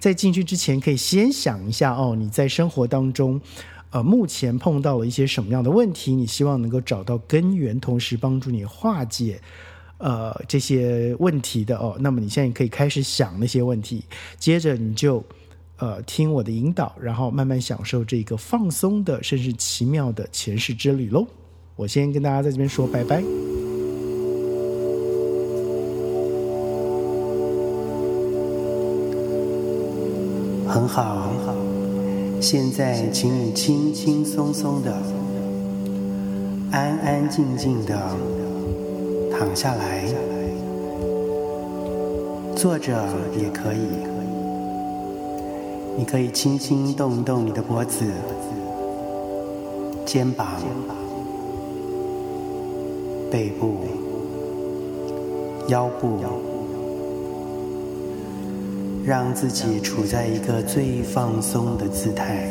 在进去之前，可以先想一下哦，你在生活当中，呃，目前碰到了一些什么样的问题？你希望能够找到根源，同时帮助你化解呃这些问题的哦。那么你现在可以开始想那些问题，接着你就呃听我的引导，然后慢慢享受这个放松的，甚至奇妙的前世之旅喽。我先跟大家在这边说拜拜。好，很好。现在，请你轻轻松松的、安安静静的躺下来，坐着也可以。你可以轻轻动一动你的脖子、肩膀、背部、腰部。让自己处在一个最放松的姿态，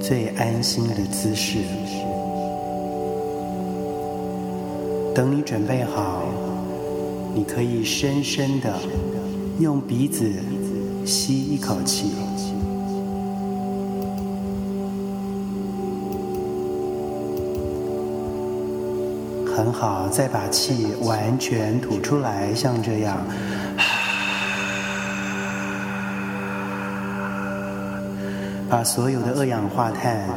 最安心的姿势。等你准备好，你可以深深的用鼻子吸一口气，很好，再把气完全吐出来，像这样。把所有的二氧化碳、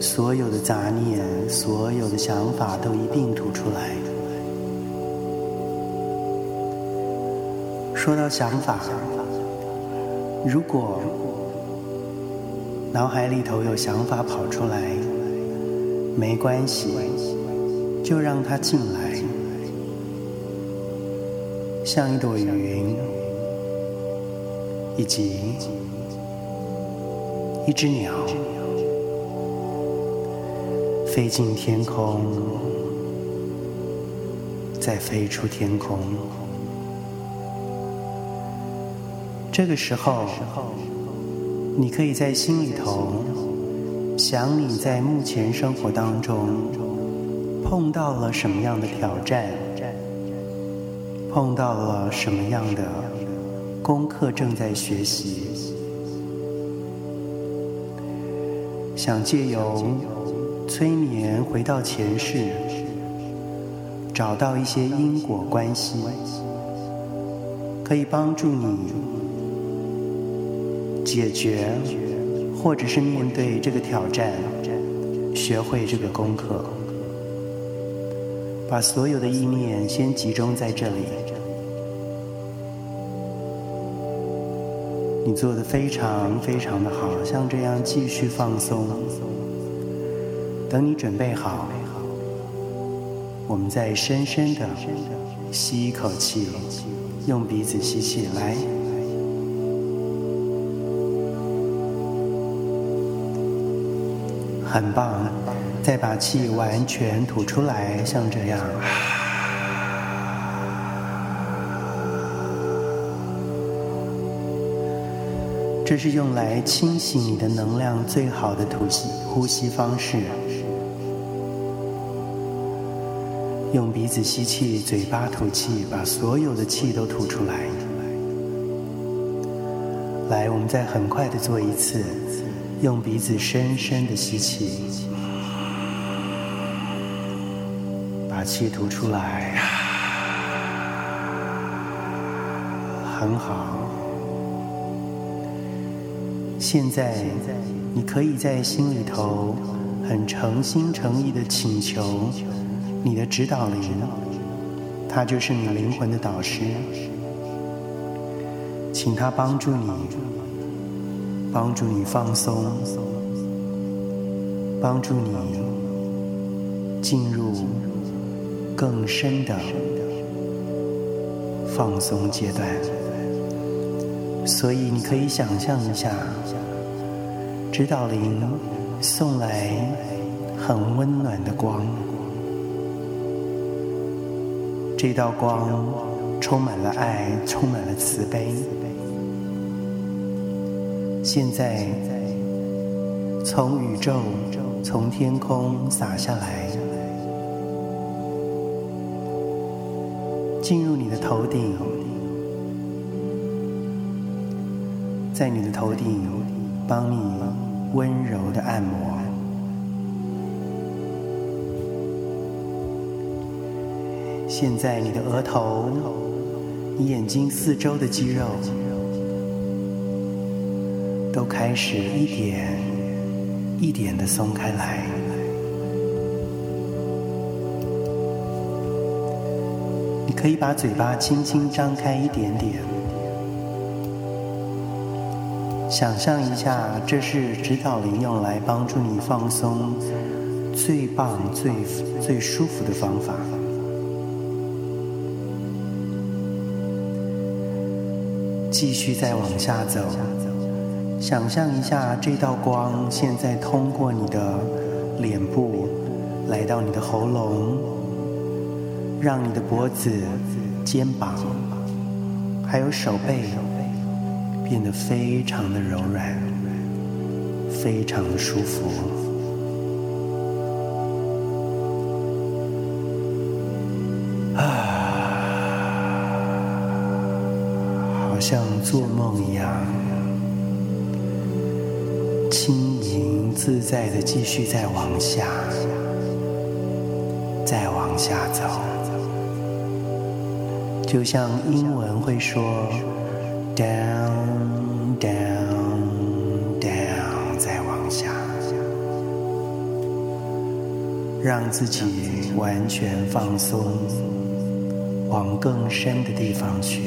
所有的杂念、所有的想法都一并吐出来。说到想法，如果脑海里头有想法跑出来，没关系，就让它进来，像一朵云，以及。一只鸟飞进天空，再飞出天空。这个时候，你可以在心里头想你在目前生活当中碰到了什么样的挑战，碰到了什么样的功课正在学习。想借由催眠回到前世，找到一些因果关系，可以帮助你解决，或者是面对这个挑战，学会这个功课。把所有的意念先集中在这里。你做的非常非常的好，像这样继续放松。等你准备好，我们再深深的吸一口气，用鼻子吸气来，很棒。再把气完全吐出来，像这样。这是用来清洗你的能量最好的吐气呼吸方式。用鼻子吸气，嘴巴吐气，把所有的气都吐出来。来，我们再很快的做一次，用鼻子深深的吸气，把气吐出来，很好。现在，你可以在心里头很诚心诚意的请求你的指导灵，他就是你灵魂的导师，请他帮助你，帮助你放松，帮助你进入更深的放松阶段。所以你可以想象一下，指导灵送来很温暖的光，这道光充满了爱，充满了慈悲。现在从宇宙、从天空洒下来，进入你的头顶。在你的头顶帮你温柔的按摩。现在你的额头、你眼睛四周的肌肉都开始一点一点的松开来。你可以把嘴巴轻轻张开一点点，想象一下，这是指导灵用来帮助你放松最棒、最最舒服的方法。继续再往下走，想象一下这道光现在通过你的脸部，来到你的喉咙，让你的脖子、肩膀，还有手背变得非常的柔软，非常的舒服啊，好。像做梦一样，轻盈自在的继续再往下，再往下走，就像英文会说 “down, down, down”，再往下，让自己完全放松，往更深的地方去。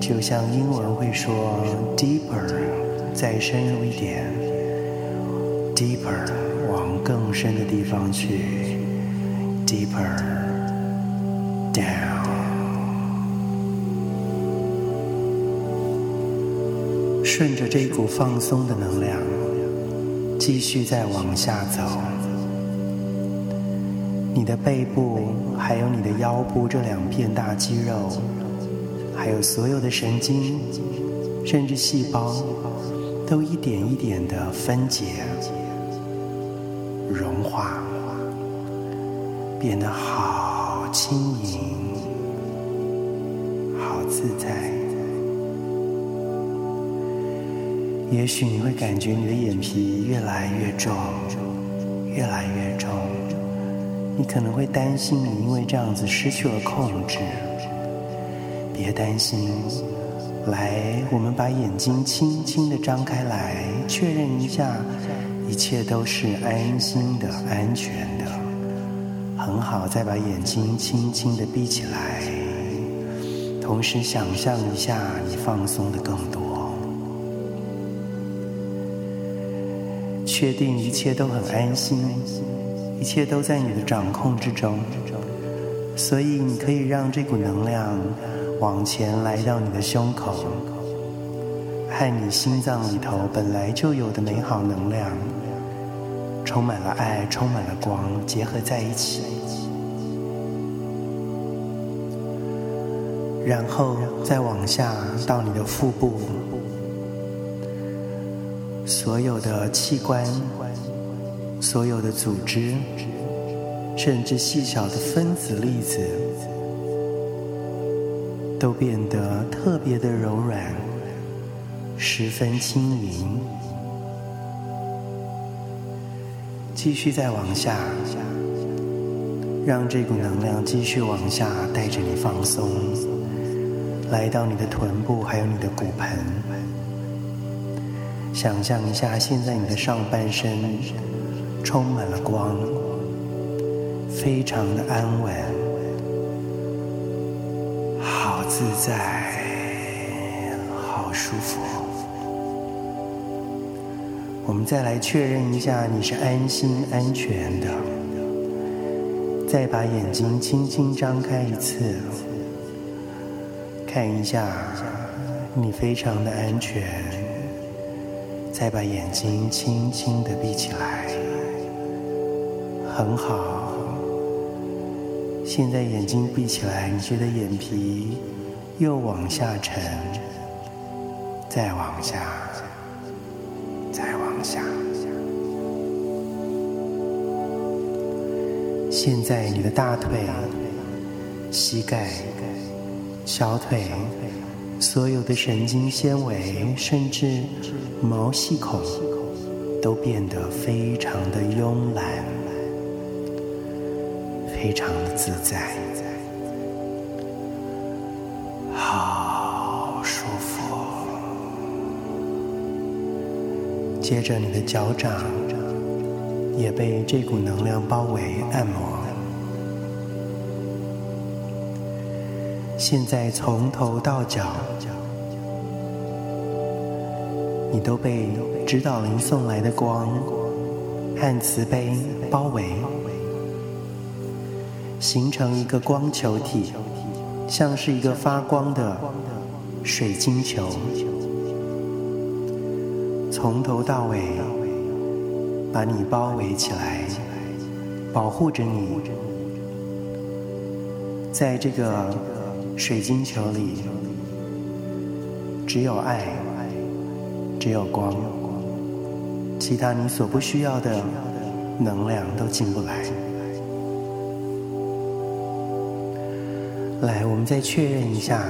就像英文会说 “deeper”，再深入一点，“deeper” 往更深的地方去，“deeper down”，顺着这股放松的能量，继续再往下走，你的背部还有你的腰部这两片大肌肉。还有所有的神经，甚至细胞，都一点一点的分解、融化，变得好轻盈、好自在。也许你会感觉你的眼皮越来越重，越来越重。你可能会担心你因为这样子失去了控制。别担心，来，我们把眼睛轻轻的张开来，确认一下，一切都是安心的、安全的，很好。再把眼睛轻轻的闭起来，同时想象一下，你放松的更多，确定一切都很安心，一切都在你的掌控之中，所以你可以让这股能量。往前来到你的胸口，和你心脏里头本来就有的美好能量，充满了爱，充满了光，结合在一起。然后再往下到你的腹部，所有的器官，所有的组织，甚至细小的分子粒子。都变得特别的柔软，十分轻盈。继续再往下，让这股能量继续往下带着你放松，来到你的臀部，还有你的骨盆。想象一下，现在你的上半身充满了光，非常的安稳。好自在，好舒服。我们再来确认一下，你是安心、安全的。再把眼睛轻轻张开一次，看一下，你非常的安全。再把眼睛轻轻的闭起来，很好。现在眼睛闭起来，你觉得眼皮？又往下沉，再往下，再往下。现在你的大腿、膝盖、小腿，所有的神经纤维，甚至毛细孔，都变得非常的慵懒，非常的自在，好舒服。接着，你的脚掌也被这股能量包围，按摩。现在从头到脚，你都被指导灵送来的光和慈悲包围，形成一个光球体，像是一个发光的水晶球，从头到尾把你包围起来，保护着你，在这个。水晶球里只有爱，只有光，其他你所不需要的能量都进不来。来，我们再确认一下，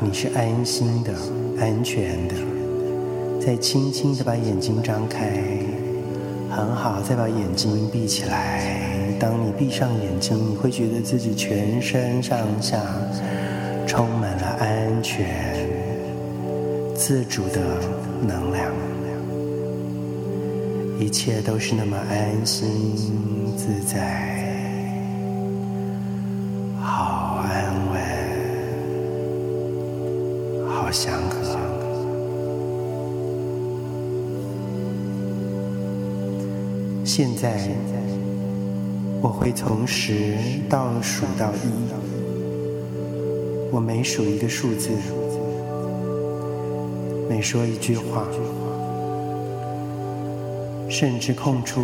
你是安心的、安全的。再轻轻的把眼睛张开，很好，再把眼睛闭起来。当你闭上眼睛，你会觉得自己全身上下。充满了安全、自主的能量，一切都是那么安心自在，好安稳，好祥和。现在，我会从十倒数到一。我每数一个数字，每说一句话，甚至空出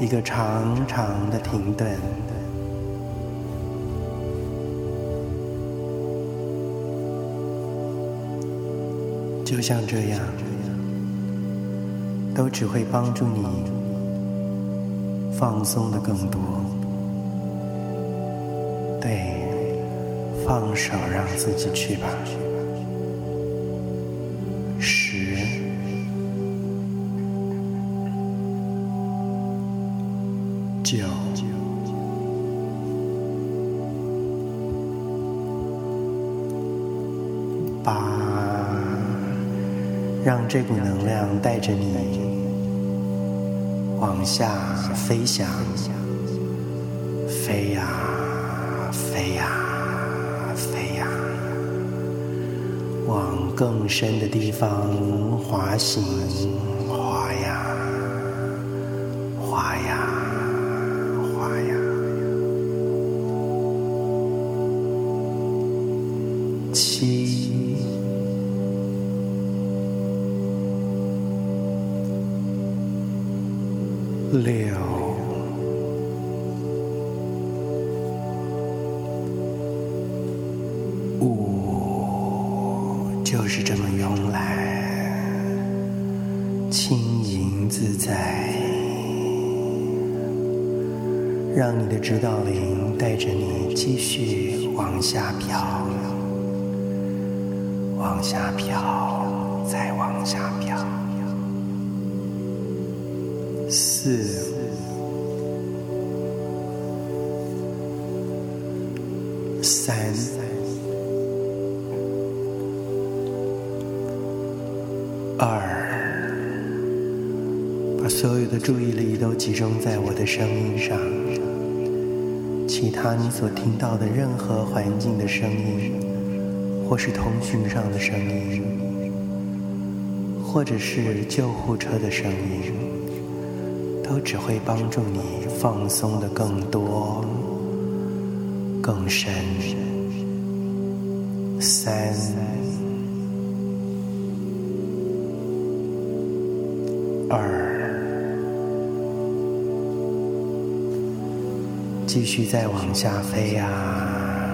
一个长长的停顿，就像这样，都只会帮助你放松的更多。对。放手，让自己去吧。这股能量带着你往下飞翔，飞呀，飞呀。飞呀往更深的地方滑行，轻盈自在，让你的指导灵带着你继续往下飘，往下飘，再往下飘。四、三。注意力都集中在我的声音上，其他你所听到的任何环境的声音，或是通讯上的声音，或者是救护车的声音，都只会帮助你放松的更多、更深。三。二，继续再往下飞呀，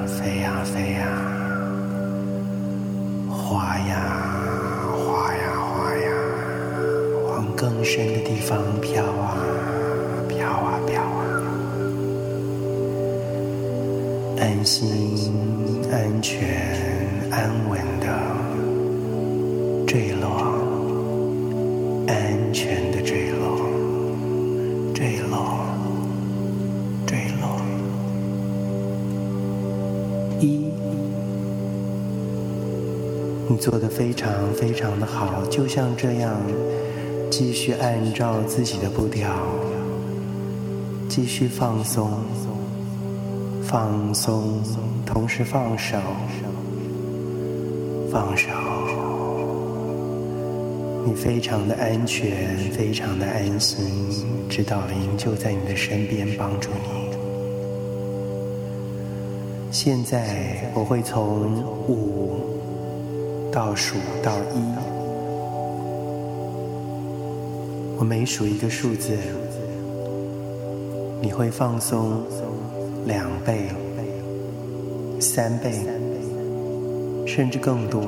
飞呀，飞呀，滑呀，滑呀，滑呀，往更深的地方飘啊，飘啊，飘啊，安心、安全、安稳的坠落，做得非常非常的好，就像这样，继续按照自己的步调，继续放松，放松，同时放手。放手，你非常的安全，非常的安心，指导灵就在你的身边帮助你。现在我会从五倒数到一，我每数一个数字，你会放松两倍、三倍。甚至更多，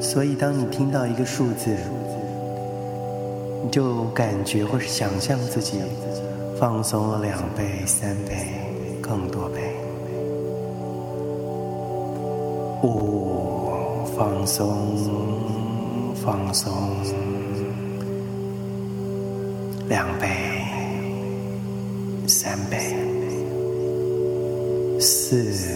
所以当你听到一个数字，你就感觉或是想象自己放松了两倍、三倍、更多倍。五，放松，放松，两倍、三倍、四。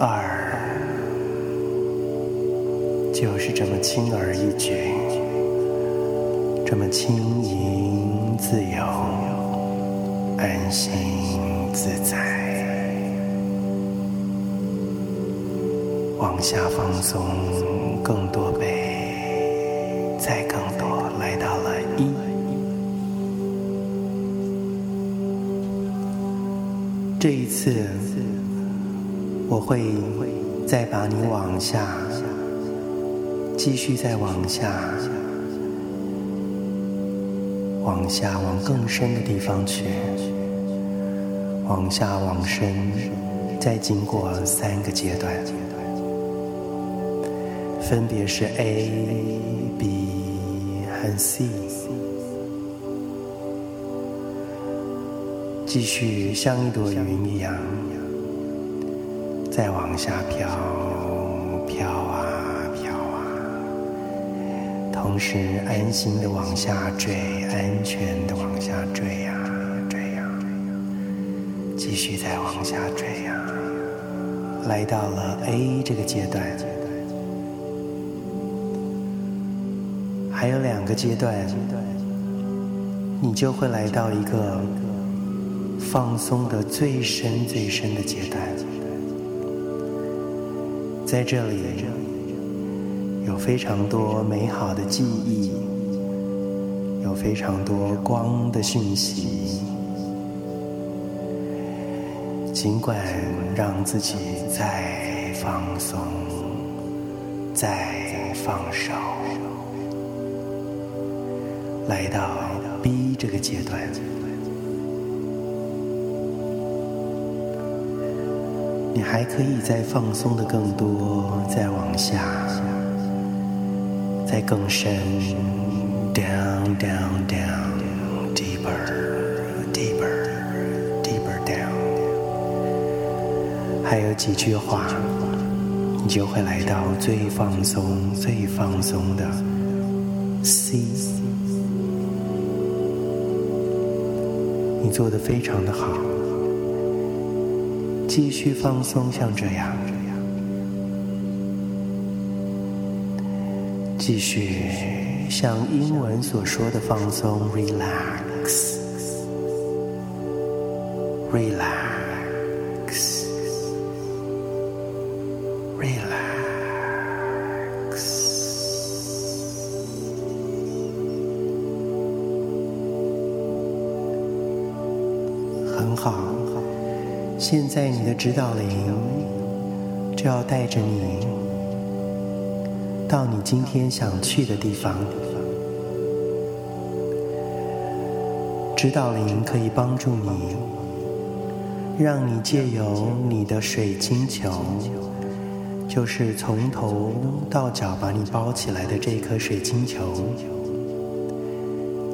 二，就是这么轻而易举。这么轻盈、自由、安心、自在，往下放松更多倍，再更多，来到了一。这一次，我会再把你往下，继续再往下。往下，往更深的地方去。往下，往深，再经过三个阶段，分别是 A、B 和 C。继续像一朵云一样，再往下飘，飘啊飘啊。同时安心的往下坠，安全的往下坠呀，坠呀，继续再往下坠呀，来到了 A 这个阶段，还有两个阶段，你就会来到一个放松的最深最深的阶段，在这里。有非常多美好的记忆，有非常多光的讯息。尽管让自己再放松，再放手，来到 B 这个阶段，你还可以再放松的更多，再往下。再更深，down down down，deeper，deeper，deeper down。还有几句话，你就会来到最放松、最放松的 C。你做的非常的好，继续放松，像这样。继续像英文所说的放松，relax，relax，relax。现在你的指导灵就要带着你。到你今天想去的地方，指导灵可以帮助你，让你借由你的水晶球，就是从头到脚把你包起来的这颗水晶球，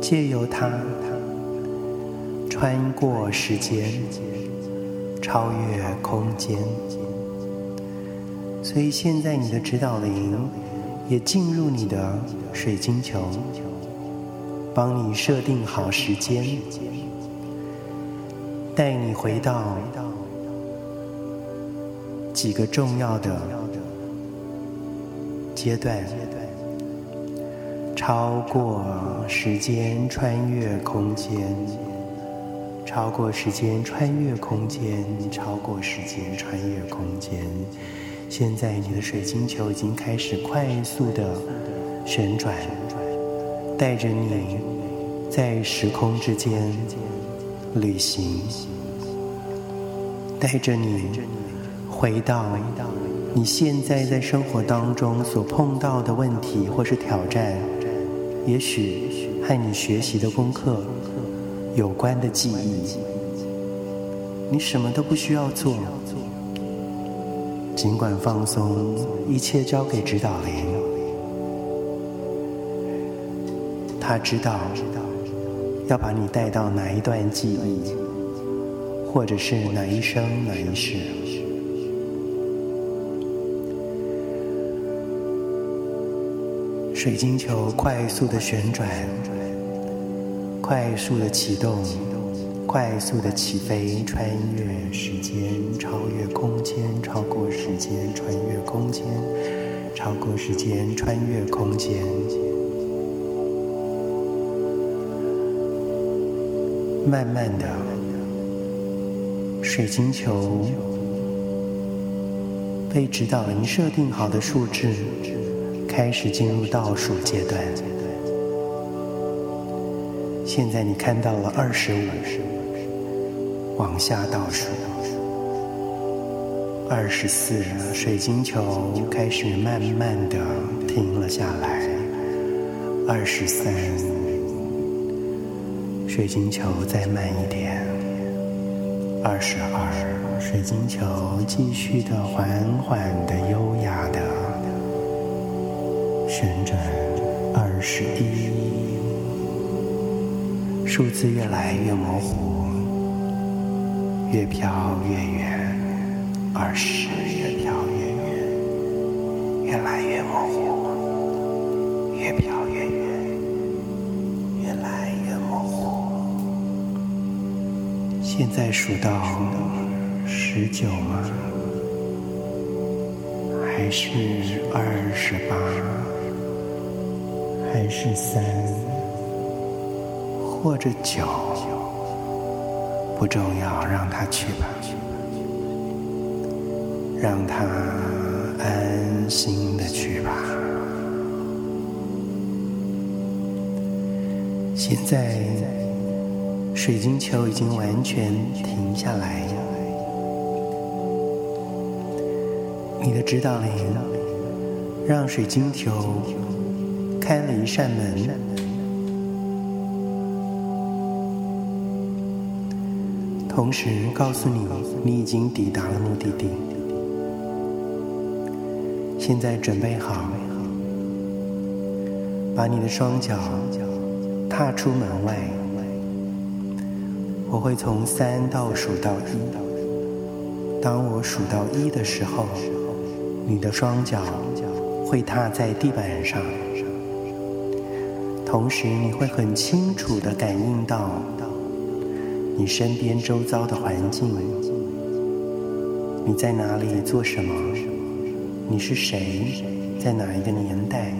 借由它穿过时间，超越空间。所以现在你的指导灵也进入你的水晶球。帮你设定好时间，带你回到几个重要的阶段，超过时间，穿越空间，超过时间，穿越空间，超过时间，穿越空间。现在你的水晶球已经开始快速的旋转。带着你在时空之间旅行，带着你回到你现在在生活当中所碰到的问题或是挑战，也许和你学习的功课有关的记忆。你什么都不需要做，尽管放松，一切交给指导灵。他知道要把你带到哪一段记忆，或者是哪一生哪一世。水晶球快速的旋转，快速的启动，快速的起飞，穿越时间，超越空间，超过时间，穿越空间，超过时间，穿越空间。慢慢的，水晶球被指导灵设定好的数字开始进入倒数阶段。现在你看到了二十五，往下倒数，二十四，水晶球开始慢慢的停了下来，二十三。水晶球再慢一点，二十二，水晶球继续的缓缓的、优雅的旋转，二十一，数字越来越模糊，越飘越远，二十，越飘越远，越来越模糊，越飘越远，越来越模糊。现在数到十九吗？还是二十八？还是三？或者九？不重要，让它去吧，让它安心的去吧。现在。水晶球已经完全停下来，你的指导灵让水晶球开了一扇门，同时告诉你，你已经抵达了目的地。现在准备好，把你的双脚踏出门外。我会从三倒数到一。当我数到一的时候，你的双脚会踏在地板上，同时你会很清楚地感应到你身边周遭的环境。你在哪里做什么？你是谁？在哪一个年代？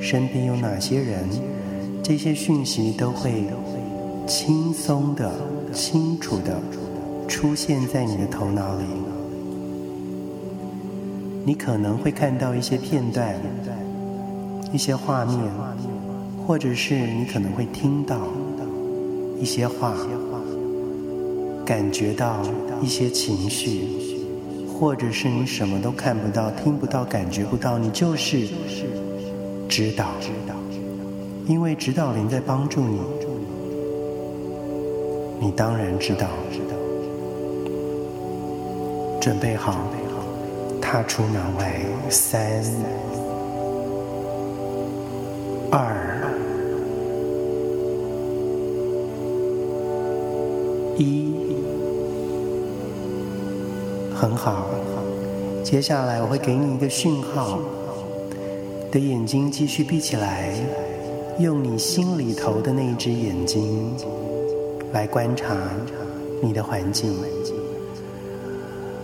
身边有哪些人？这些讯息都会。轻松的、清楚的出现在你的头脑里，你可能会看到一些片段、一些画面，或者是你可能会听到一些话，感觉到一些情绪，或者是你什么都看不到、听不到、感觉不到，你就是指导，因为指导灵在帮助你。你当然知道。准备好，踏出门外，三、二、一，很好。接下来我会给你一个讯号，的眼睛继续闭起来，用你心里头的那一只眼睛来观察你的环境。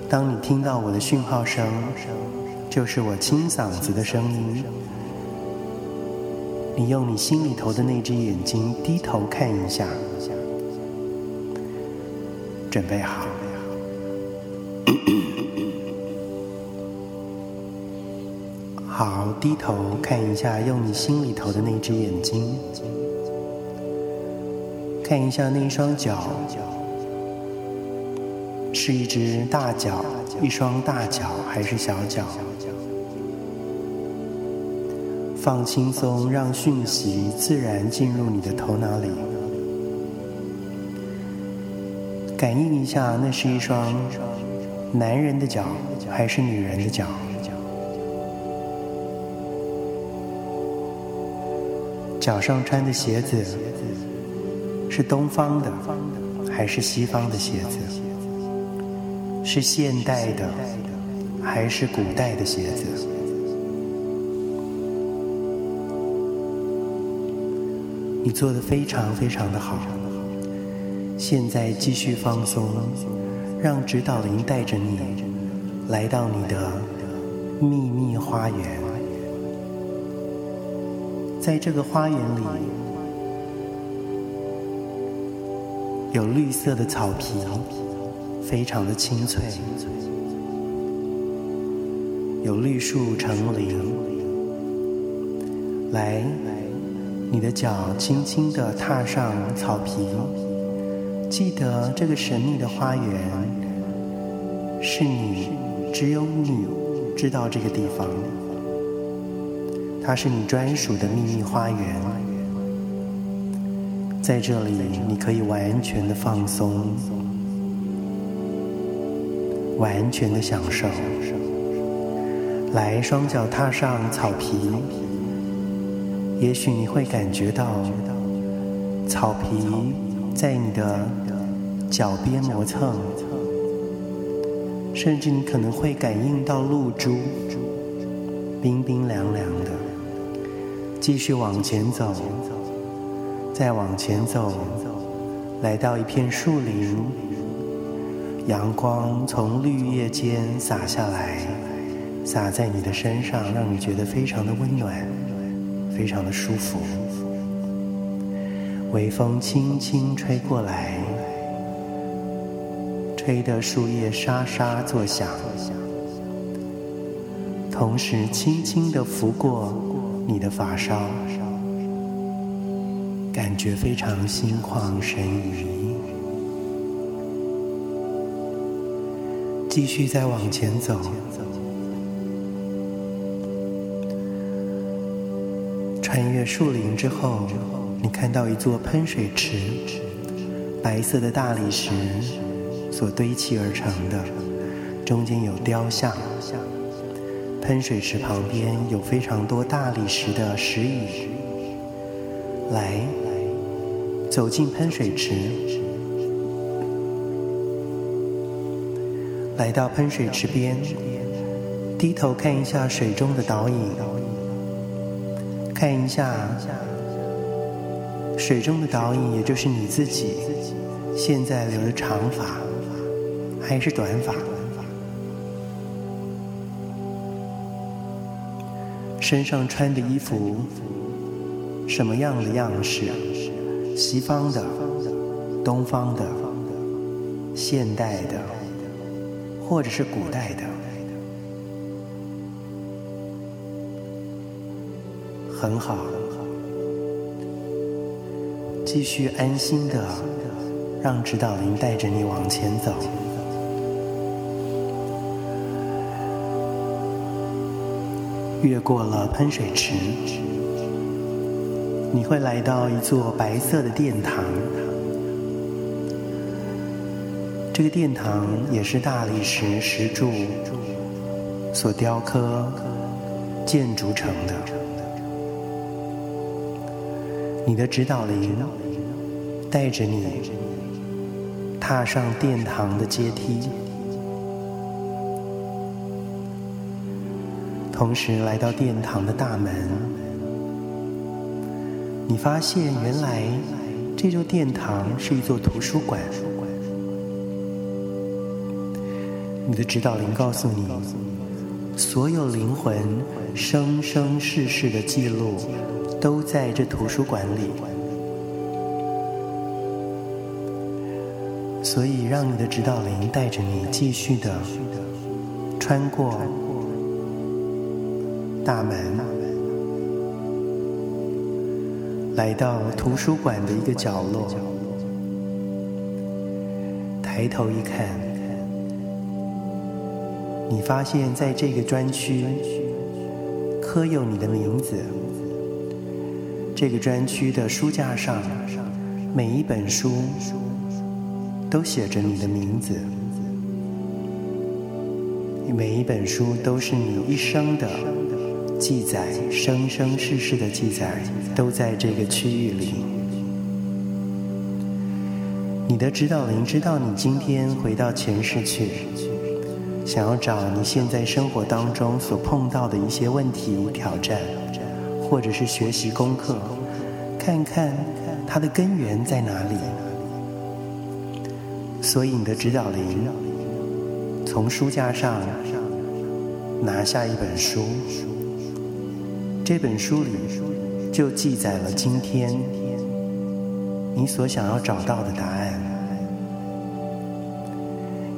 当你听到我的讯号声，就是我清嗓子的声音。你用你心里头的那只眼睛低头看一下，准备好。好，低头看一下，用你心里头的那只眼睛，看一下那一双脚，是一只大脚，一双大脚还是小脚？放轻松，让讯息自然进入你的头脑里，感应一下，那是一双男人的脚还是女人的脚？脚上穿的鞋子是东方的还是西方的鞋子？是现代的还是古代的鞋子？你做的非常非常的好。现在继续放松，让指导灵带着你来到你的秘密花园。在这个花园里，有绿色的草皮，非常的清脆，有绿树成林。来，你的脚轻轻地踏上草皮，记得这个神秘的花园是你，只有你知道这个地方。它是你专属的秘密花园，在这里你可以完全的放松，完全的享受。来，双脚踏上草皮，也许你会感觉到草皮在你的脚边磨蹭，甚至你可能会感应到露珠，冰冰凉凉的。继续往前走，再往前走，来到一片树林，阳光从绿叶间洒下来，洒在你的身上，让你觉得非常的温暖，非常的舒服。微风轻轻吹过来，吹得树叶沙沙作响，同时轻轻地拂过。你的发梢，感觉非常心旷神怡。继续再往前走，穿越树林之后，你看到一座喷水池，白色的大理石所堆砌而成的，中间有雕像。喷水池旁边有非常多大理石的石椅，来，走进喷水池，来到喷水池边，低头看一下水中的倒影，看一下水中的倒影，也就是你自己，现在留的长发还是短发？身上穿的衣服，什么样的样式？西方的、东方的、现代的，或者是古代的？很好，继续安心的让指导灵带着你往前走。越过了喷水池，你会来到一座白色的殿堂。这个殿堂也是大理石石柱所雕刻建筑成的。你的指导灵带着你踏上殿堂的阶梯，同时来到殿堂的大门，你发现原来这座殿堂是一座图书馆。你的指导灵告诉你，所有灵魂生生世世的记录都在这图书馆里，所以让你的指导灵带着你继续的穿过大门，来到图书馆的一个角落，抬头一看。你发现，在这个专区刻有你的名字。这个专区的书架上，每一本书都写着你的名字。每一本书都是你一生的记载，生生世世的记载，都在这个区域里。你的指导灵知道你今天回到前世去。想要找你现在生活当中所碰到的一些问题、挑战，或者是学习功课，看看它的根源在哪里。所以你的指导灵从书架上拿下一本书，这本书里就记载了今天你所想要找到的答案。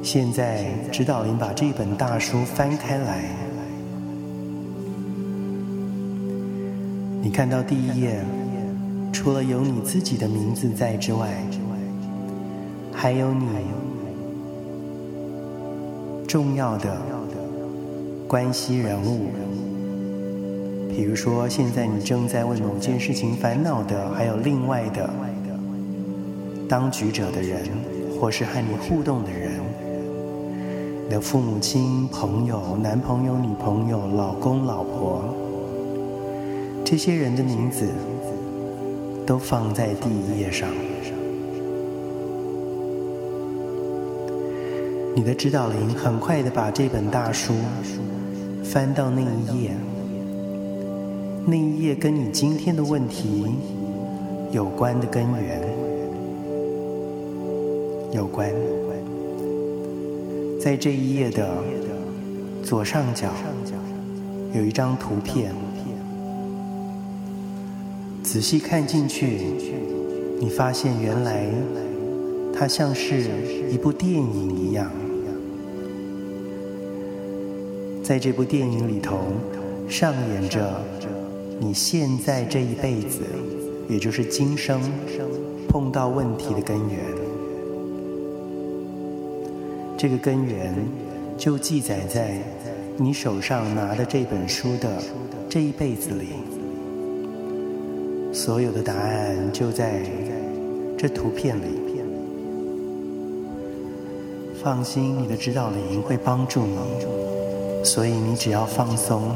现在，指导灵把这本大书翻开来，你看到第一页，除了有你自己的名字在之外，还有你重要的关系人物，比如说，现在你正在为某件事情烦恼的，还有另外的当局者的人，或是和你互动的人。你的父母亲、朋友、男朋友、女朋友、老公、老婆，这些人的名字都放在第一页上。你的指导灵很快的把这本大书翻到那一页，那一页跟你今天的问题有关的根源有关。在这一页的左上角有一张图片，仔细看进去，你发现原来它像是一部电影一样。在这部电影里头，上演着你现在这一辈子，也就是今生碰到问题的根源。这个根源就记载在你手上拿的这本书的这一辈子里，所有的答案就在这图片里。放心，你的指导灵会帮助你，所以你只要放松，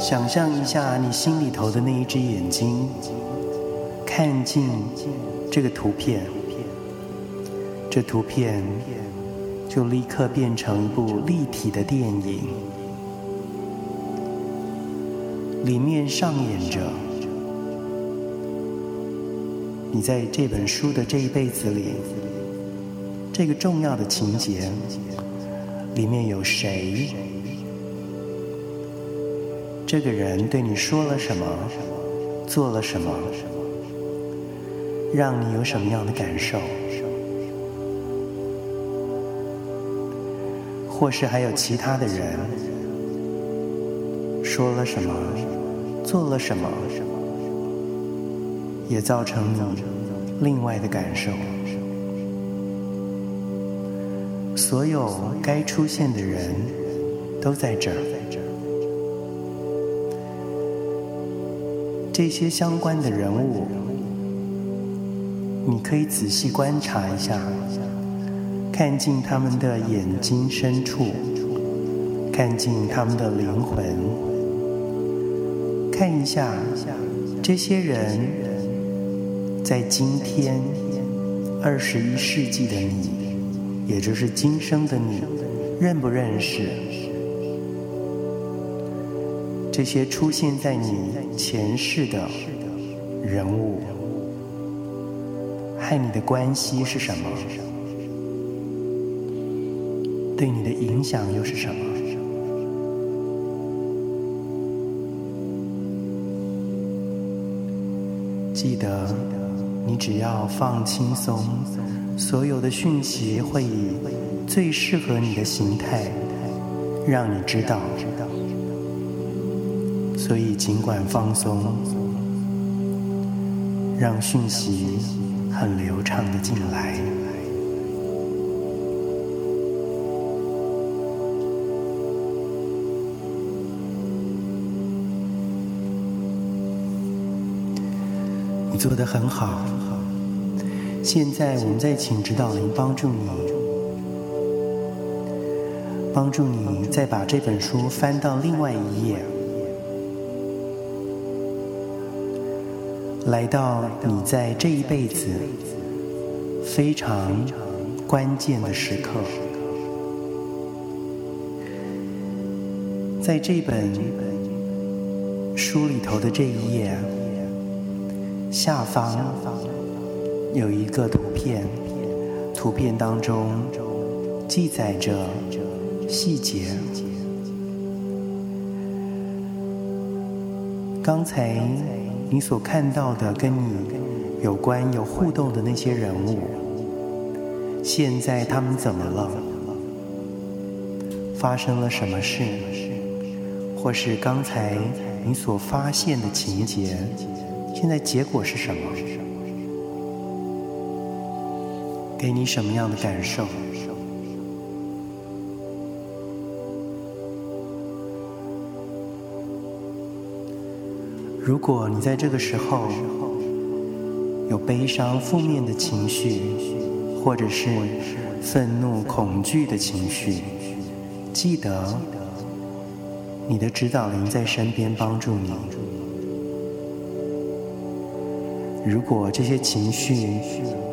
想象一下你心里头的那一只眼睛，看进这个图片。这图片就立刻变成一部立体的电影，里面上演着你在这本书的这一辈子里，这个重要的情节里面有谁？这个人对你说了什么？做了什么？让你有什么样的感受？或是还有其他的人说了什么，做了什么，也造成你另外的感受。所有该出现的人都在这儿，这些相关的人物，你可以仔细观察一下，看进他们的眼睛深处，看进他们的灵魂，看一下这些人在今天二十一世纪的你，也就是今生的你，认不认识这些出现在你前世的人物？和你的关系是什么？对你的影响又是什么？记得，你只要放轻松，所有的讯息会以最适合你的形态让你知道。所以，尽管放松，让讯息。很流畅的进来。你做的很好。现在我们再请指导灵帮助你，帮助你再把这本书翻到另外一页。来到你在这一辈子非常关键的时刻，在这本书里头的这一页下方有一个图片，图片当中记载着细节。刚才。你所看到的跟你有关、有互动的那些人物，现在他们怎么了？发生了什么事？或是刚才你所发现的情节，现在结果是什么？给你什么样的感受？如果你在这个时候有悲伤、负面的情绪，或者是愤怒、恐惧的情绪，记得你的指导灵在身边帮助你。如果这些情绪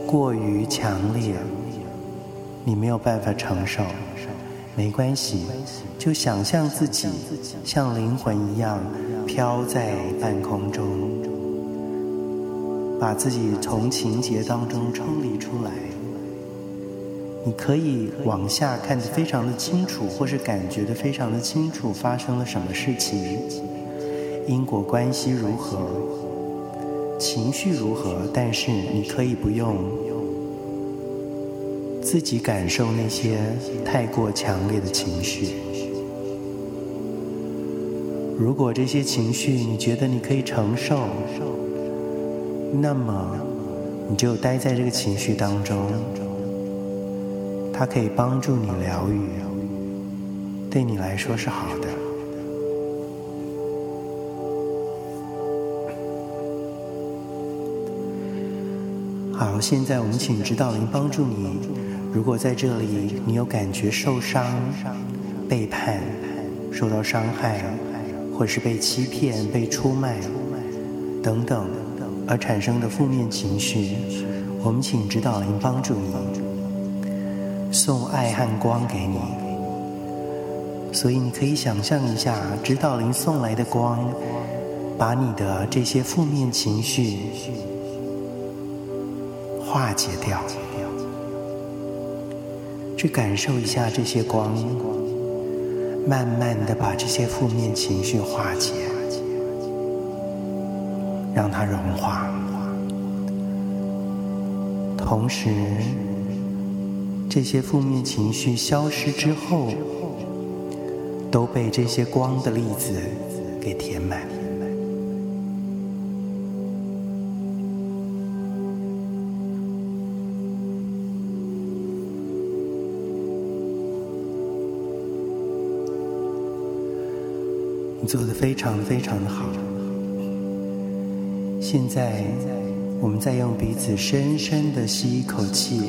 过于强烈，你没有办法承受，没关系，就想象自己像灵魂一样。飘在半空中，把自己从情节当中抽离出来。你可以往下看得非常的清楚，或是感觉得非常的清楚，发生了什么事情，因果关系如何，情绪如何。但是你可以不用自己感受那些太过强烈的情绪。如果这些情绪你觉得你可以承受，那么你就待在这个情绪当中，它可以帮助你疗愈，对你来说是好的。好，现在我们请指导灵帮助你。如果在这里你有感觉受伤、背叛、受到伤害。或是被欺骗、被出卖等等而产生的负面情绪，我们请指导灵帮助你，送爱和光给你。所以你可以想象一下，指导灵送来的光，把你的这些负面情绪化解掉，去感受一下这些光。慢慢的把这些负面情绪化解，让它融化。同时，这些负面情绪消失之后，都被这些光的粒子给填满。做得非常非常的好。现在，我们再用鼻子深深的吸一口气，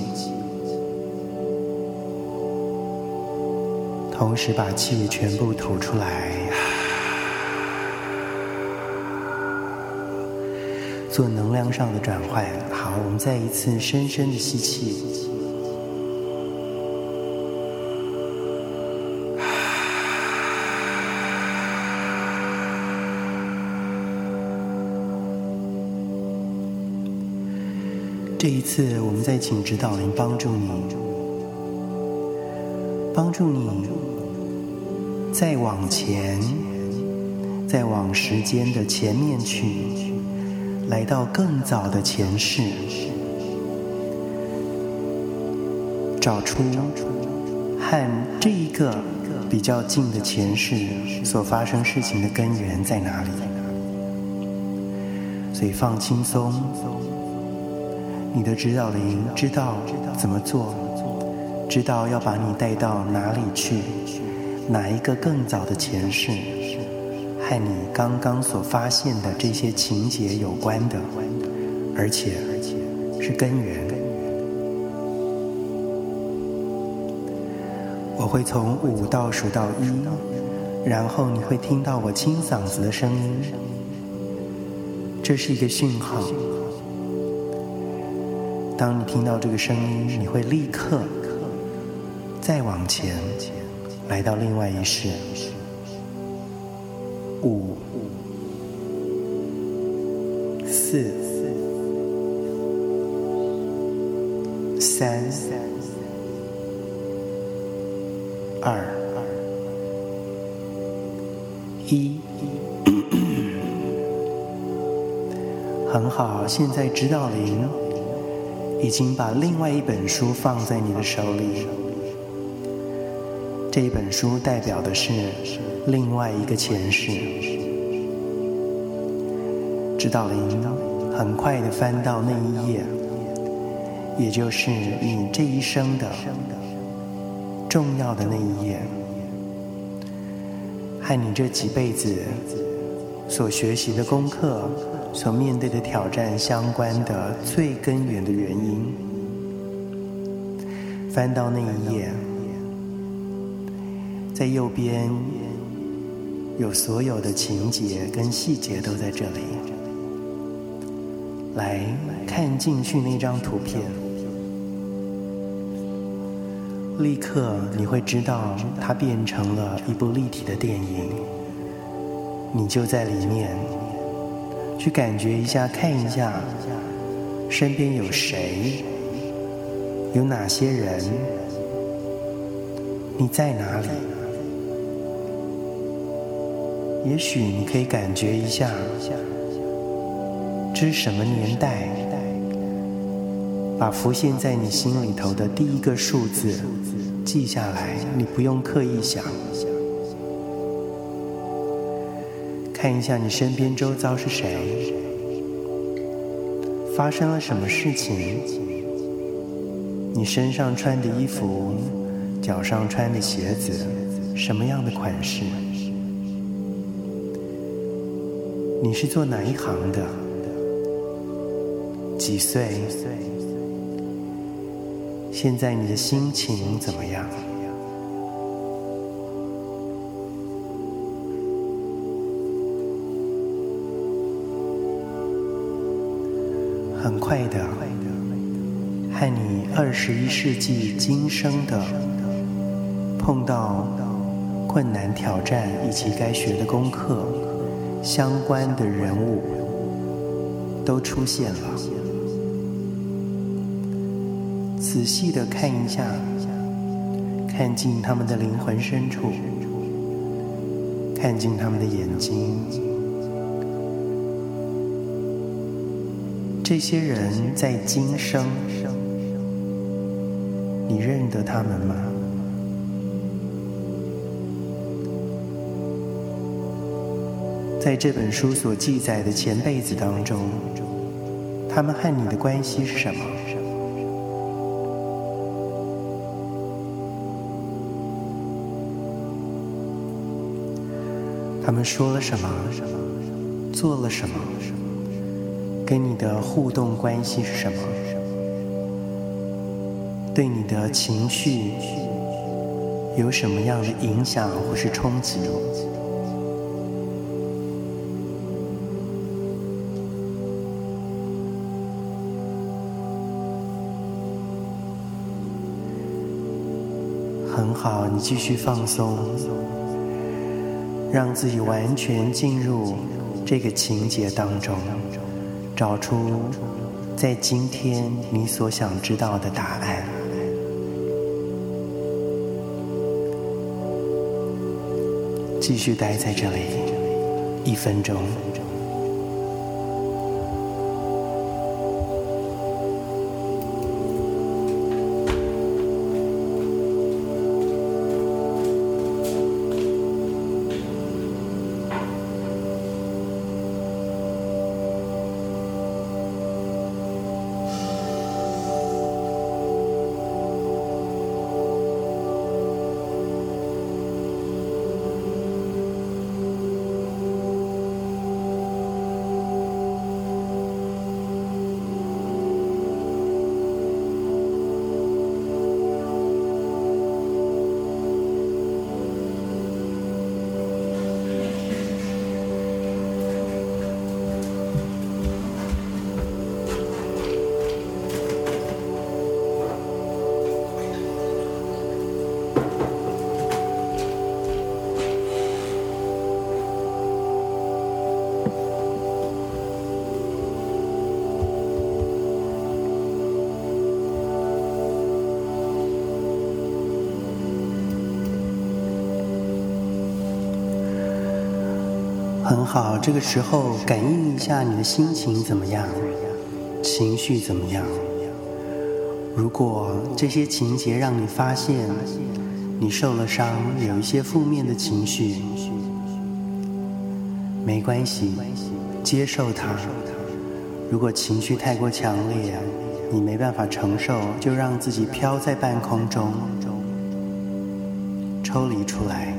同时把气全部吐出来，做能量上的转换。好，我们再一次深深的吸气。这一次，我们再请指导灵帮助你，帮助你再往前，再往时间的前面去，来到更早的前世，找出和这一个比较近的前世所发生事情的根源在哪里。所以放轻松。你的指导灵知道怎么做，知道要把你带到哪里去，哪一个更早的前世，和你刚刚所发现的这些情节有关的，而且是根源。我会从五倒数到一，然后你会听到我清嗓子的声音，这是一个讯号。当你听到这个声音，你会立刻再往前，来到另外一世。五、四、三、二、一。很好，现在指导灵。已经把另外一本书放在你的手里，这一本书代表的是另外一个前世。指导灵很快的翻到那一页，也就是你这一生的重要的那一页，和你这几辈子所学习的功课。所面对的挑战相关的最根源的原因，翻到那一页，在右边有所有的情节跟细节都在这里。来看进去那张图片，立刻你会知道它变成了一部立体的电影，你就在里面。去感觉一下，看一下，身边有谁，有哪些人，你在哪里？也许你可以感觉一下，这是什么年代？把浮现在你心里头的第一个数字记下来，你不用刻意想。看一下你身边周遭是谁，发生了什么事情？你身上穿的衣服，脚上穿的鞋子，什么样的款式？你是做哪一行的？几岁？现在你的心情怎么样？快的，和你二十一世纪今生的碰到困难挑战以及该学的功课相关的人物都出现了。仔细的看一下，看进他们的灵魂深处，看进他们的眼睛。这些人在今生，你认得他们吗？在这本书所记载的前辈子当中，他们和你的关系是什么？他们说了什么？做了什么？跟你的互动关系是什么？对你的情绪有什么样的影响或是冲击？很好，你继续放松，让自己完全进入这个情节当中，找出在今天你所想知道的答案。继续待在这里，一分钟。好，这个时候感应一下你的心情怎么样，情绪怎么样？如果这些情节让你发现你受了伤，有一些负面的情绪，没关系，接受它。如果情绪太过强烈，你没办法承受，就让自己飘在半空中，抽离出来。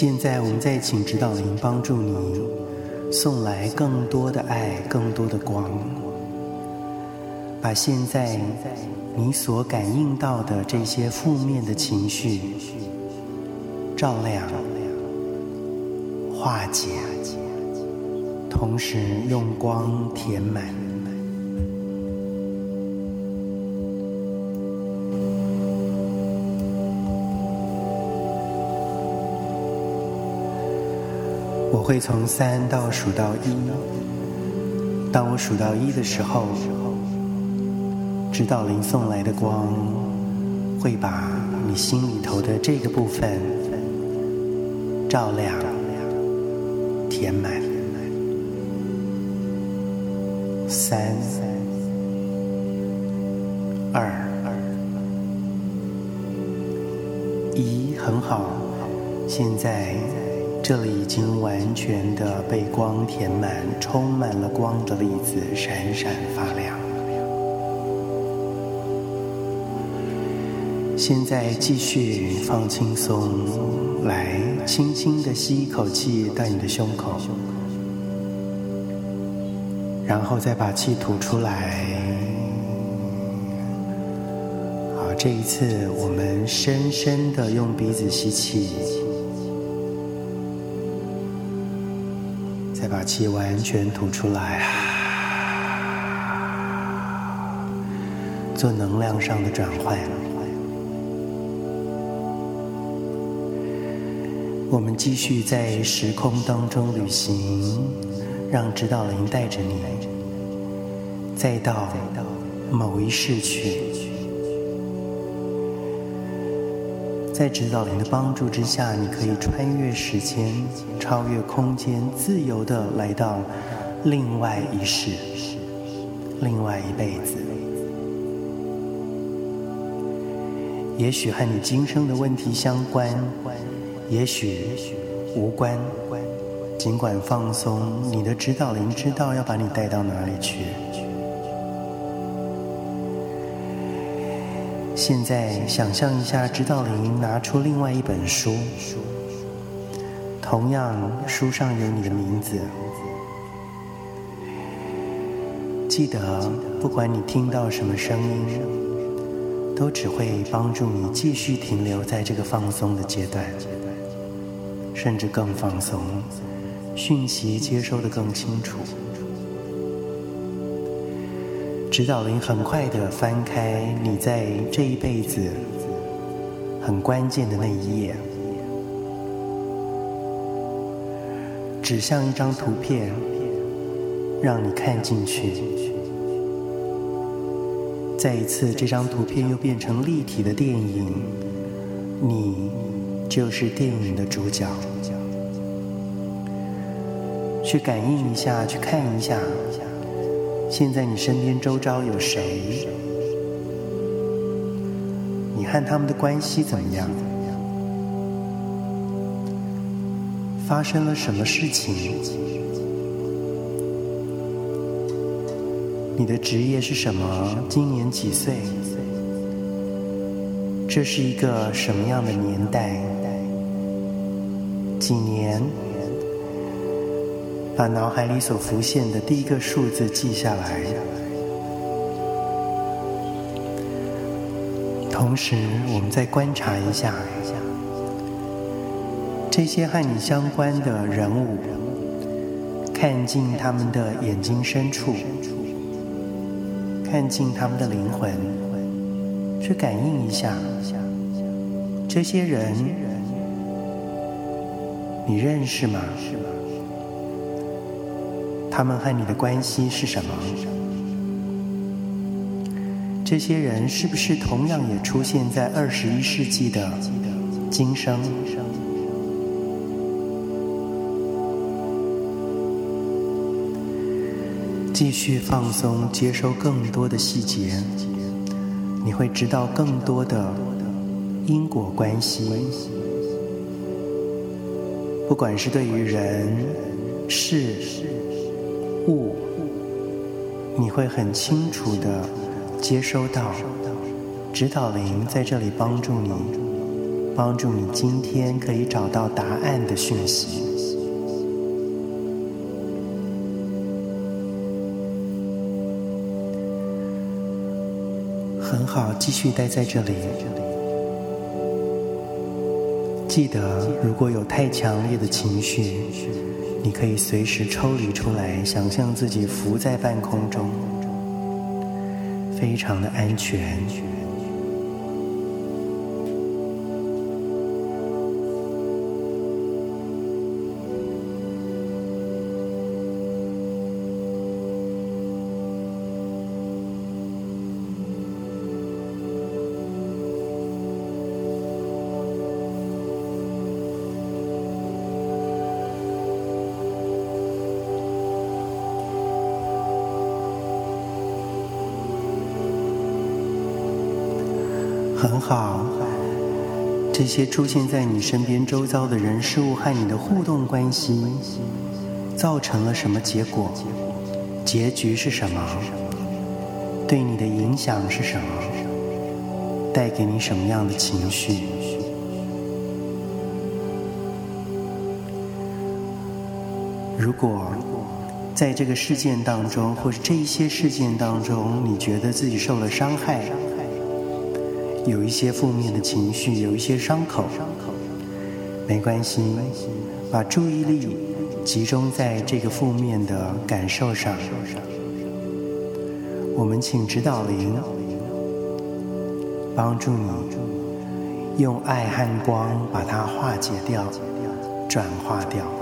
现在，我们再请指导灵帮助你送来更多的爱，更多的光，把现在你所感应到的这些负面的情绪照亮、化解，同时用光填满。会从三到数到一，当我数到一的时候，指导灵送来的光会把你心里头的这个部分照亮、填满。三、二、一，很好，现在。这里已经完全的被光填满，充满了光的粒子，闪闪发亮。现在继续放轻松，来轻轻的吸一口气到你的胸口，然后再把气吐出来。好，这一次我们深深的用鼻子吸气。把气完全吐出来，做能量上的转换。我们继续在时空当中旅行，让指导灵带着你，再到某一世去。在指导灵的帮助之下，你可以穿越时间，超越空间，自由的来到另外一世，另外一辈子。也许和你今生的问题相关，也许无关。尽管放松，你的指导灵知道要把你带到哪里去。现在想象一下，指导灵拿出另外一本书，同样书上有你的名字。记得，不管你听到什么声音，都只会帮助你继续停留在这个放松的阶段，甚至更放松，讯息接收的更清楚。指导灵很快地翻开你在这一辈子很关键的那一页，指向一张图片，让你看进去。再一次，这张图片又变成立体的电影，你就是电影的主角。去感应一下，去看一下，现在你身边周遭有谁？你和他们的关系怎么样？发生了什么事情？你的职业是什么？今年几岁？这是一个什么样的年代？几年？把脑海里所浮现的第一个数字记下来。同时，我们再观察一下这些和你相关的人物，看进他们的眼睛深处。看进他们的灵魂，去感应一下这些人，你认识吗？他们和你的关系是什么？这些人是不是同样也出现在二十一世纪的今生？继续放松，接收更多的细节，你会知道更多的因果关系。不管是对于人、事、不，你会很清楚地接收到指导灵在这里帮助你，帮助你今天可以找到答案的讯息。很好，继续待在这里。记得，如果有太强烈的情绪，你可以随时抽离出来，想象自己浮在半空中，非常的安全。些出现在你身边周遭的人事物和你的互动关系，造成了什么结果？结局是什么？对你的影响是什么？带给你什么样的情绪？如果在这个事件当中，或者这一些事件当中，你觉得自己受了伤害，有一些负面的情绪，有一些伤口，没关系，把注意力集中在这个负面的感受上。我们请指导灵帮助你，用爱和光把它化解掉，转化掉。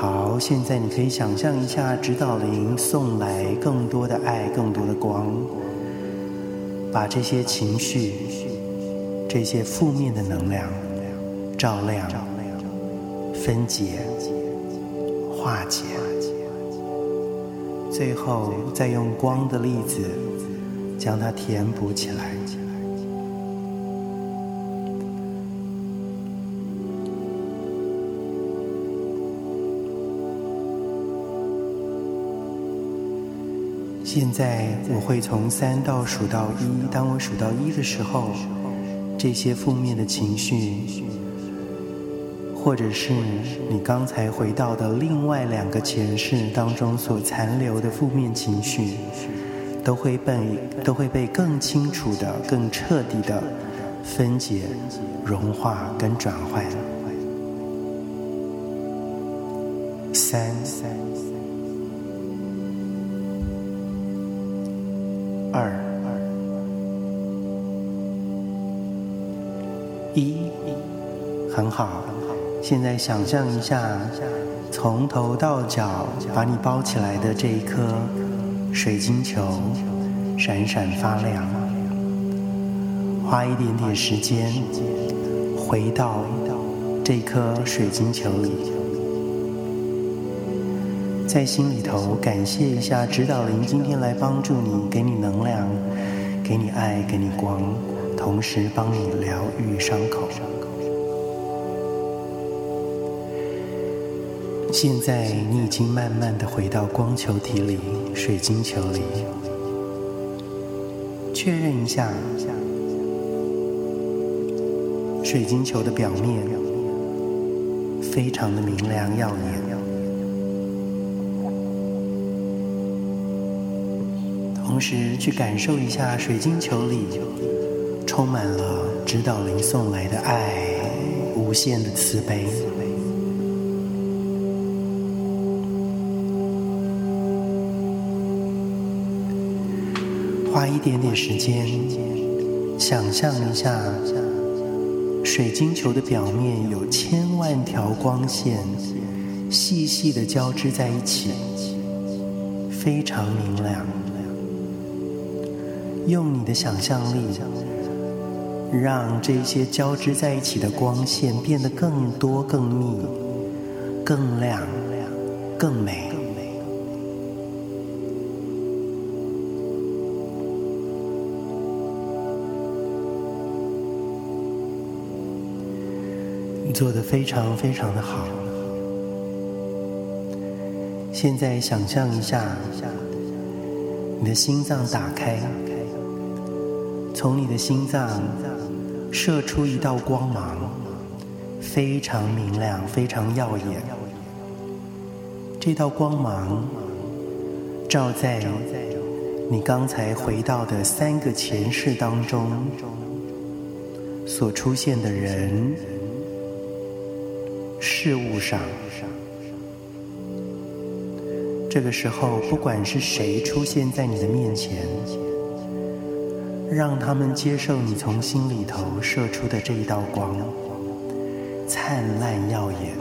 好，现在你可以想象一下，指导灵送来更多的爱，更多的光，把这些情绪、这些负面的能量照亮、分解、化解，最后再用光的粒子将它填补起来。现在我会从三倒数到一，当我数到一的时候，这些负面的情绪，或者是你刚才回到的另外两个前世当中所残留的负面情绪，都会被都会被更清楚的、更彻底的分解、融化跟转换。三好，现在想象一下，从头到脚把你包起来的这一颗水晶球闪闪发亮。花一点点时间回到这颗水晶球里，在心里头感谢一下指导灵今天来帮助你，给你能量，给你爱，给你光，同时帮你疗愈伤口。现在你已经慢慢的回到光球体里，水晶球里，确认一下，水晶球的表面非常的明亮耀眼，同时去感受一下水晶球里充满了指导灵送来的爱，无限的慈悲。花一点点时间，想象一下，水晶球的表面有千万条光线，细细的交织在一起，非常明亮。用你的想象力，让这些交织在一起的光线变得更多、更密、更亮、更美。做得非常非常的好。现在想象一下，你的心脏打开，从你的心脏射出一道光芒，非常明亮，非常耀眼。这道光芒照在你刚才回到的三个前世当中所出现的人。事物上，这个时候，不管是谁出现在你的面前，让他们接受你从心里头射出的这一道光，灿烂耀眼，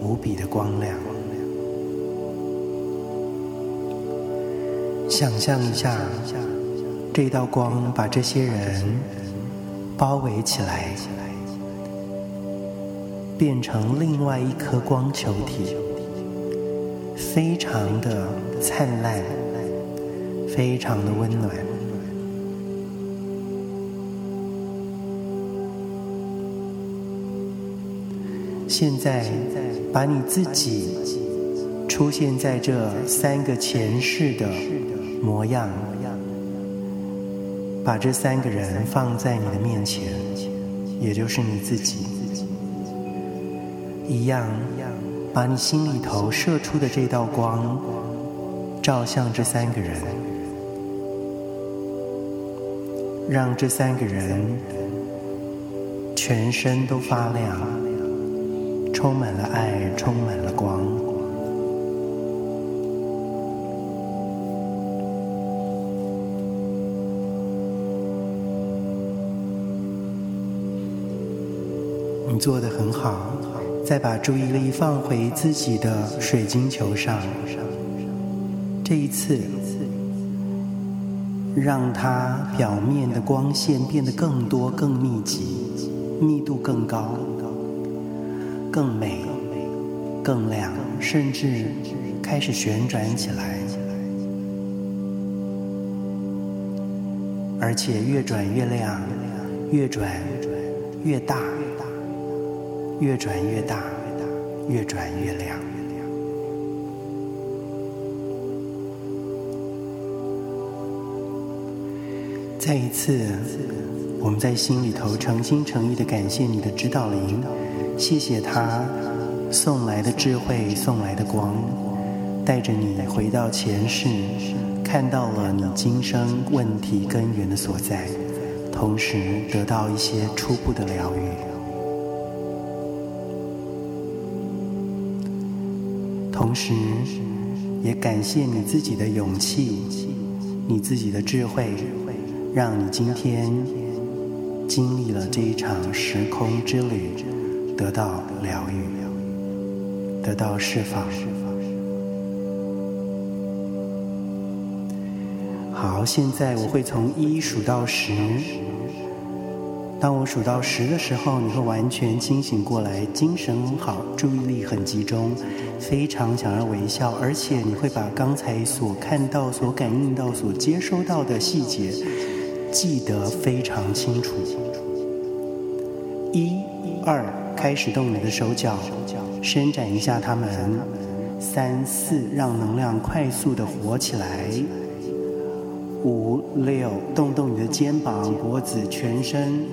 无比的光亮。想象一下，这道光把这些人包围起来。变成另外一颗光球体，非常的灿烂，非常的温暖。现在，把你自己出现在这三个前世的模样，把这三个人放在你的面前，也就是你自己。一样，把你心里头射出的这道光，照向这三个人，让这三个人全身都发亮，充满了爱，充满了光。你做得很好。再把注意力放回自己的水晶球上，这一次，让它表面的光线变得更多、更密集、密度更高、更美、更亮，甚至开始旋转起来，而且越转越亮，越转越大。越转越大，越转越亮。再一次，我们在心里头诚心诚意的感谢你的指导灵，谢谢他送来的智慧，送来的光，带着你回到前世，看到了你今生问题根源的所在，同时得到一些初步的疗愈。同时，也感谢你自己的勇气，你自己的智慧，让你今天经历了这一场时空之旅，得到疗愈，得到释放。好，现在我会从一数到十。当我数到十的时候，你会完全清醒过来，精神很好，注意力很集中，非常想要微笑，而且你会把刚才所看到、所感应到、所接收到的细节记得非常清楚。一、二，开始动你的手脚，伸展一下它们。三、四，让能量快速的活起来。五六，动动你的肩膀、脖子、全身，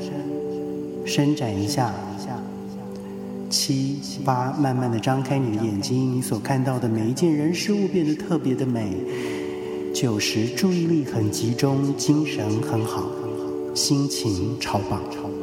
伸展一下。七八，慢慢的张开你的眼睛，你所看到的每一件人事物变得特别的美。九十，注意力很集中，精神很好，心情超棒。超棒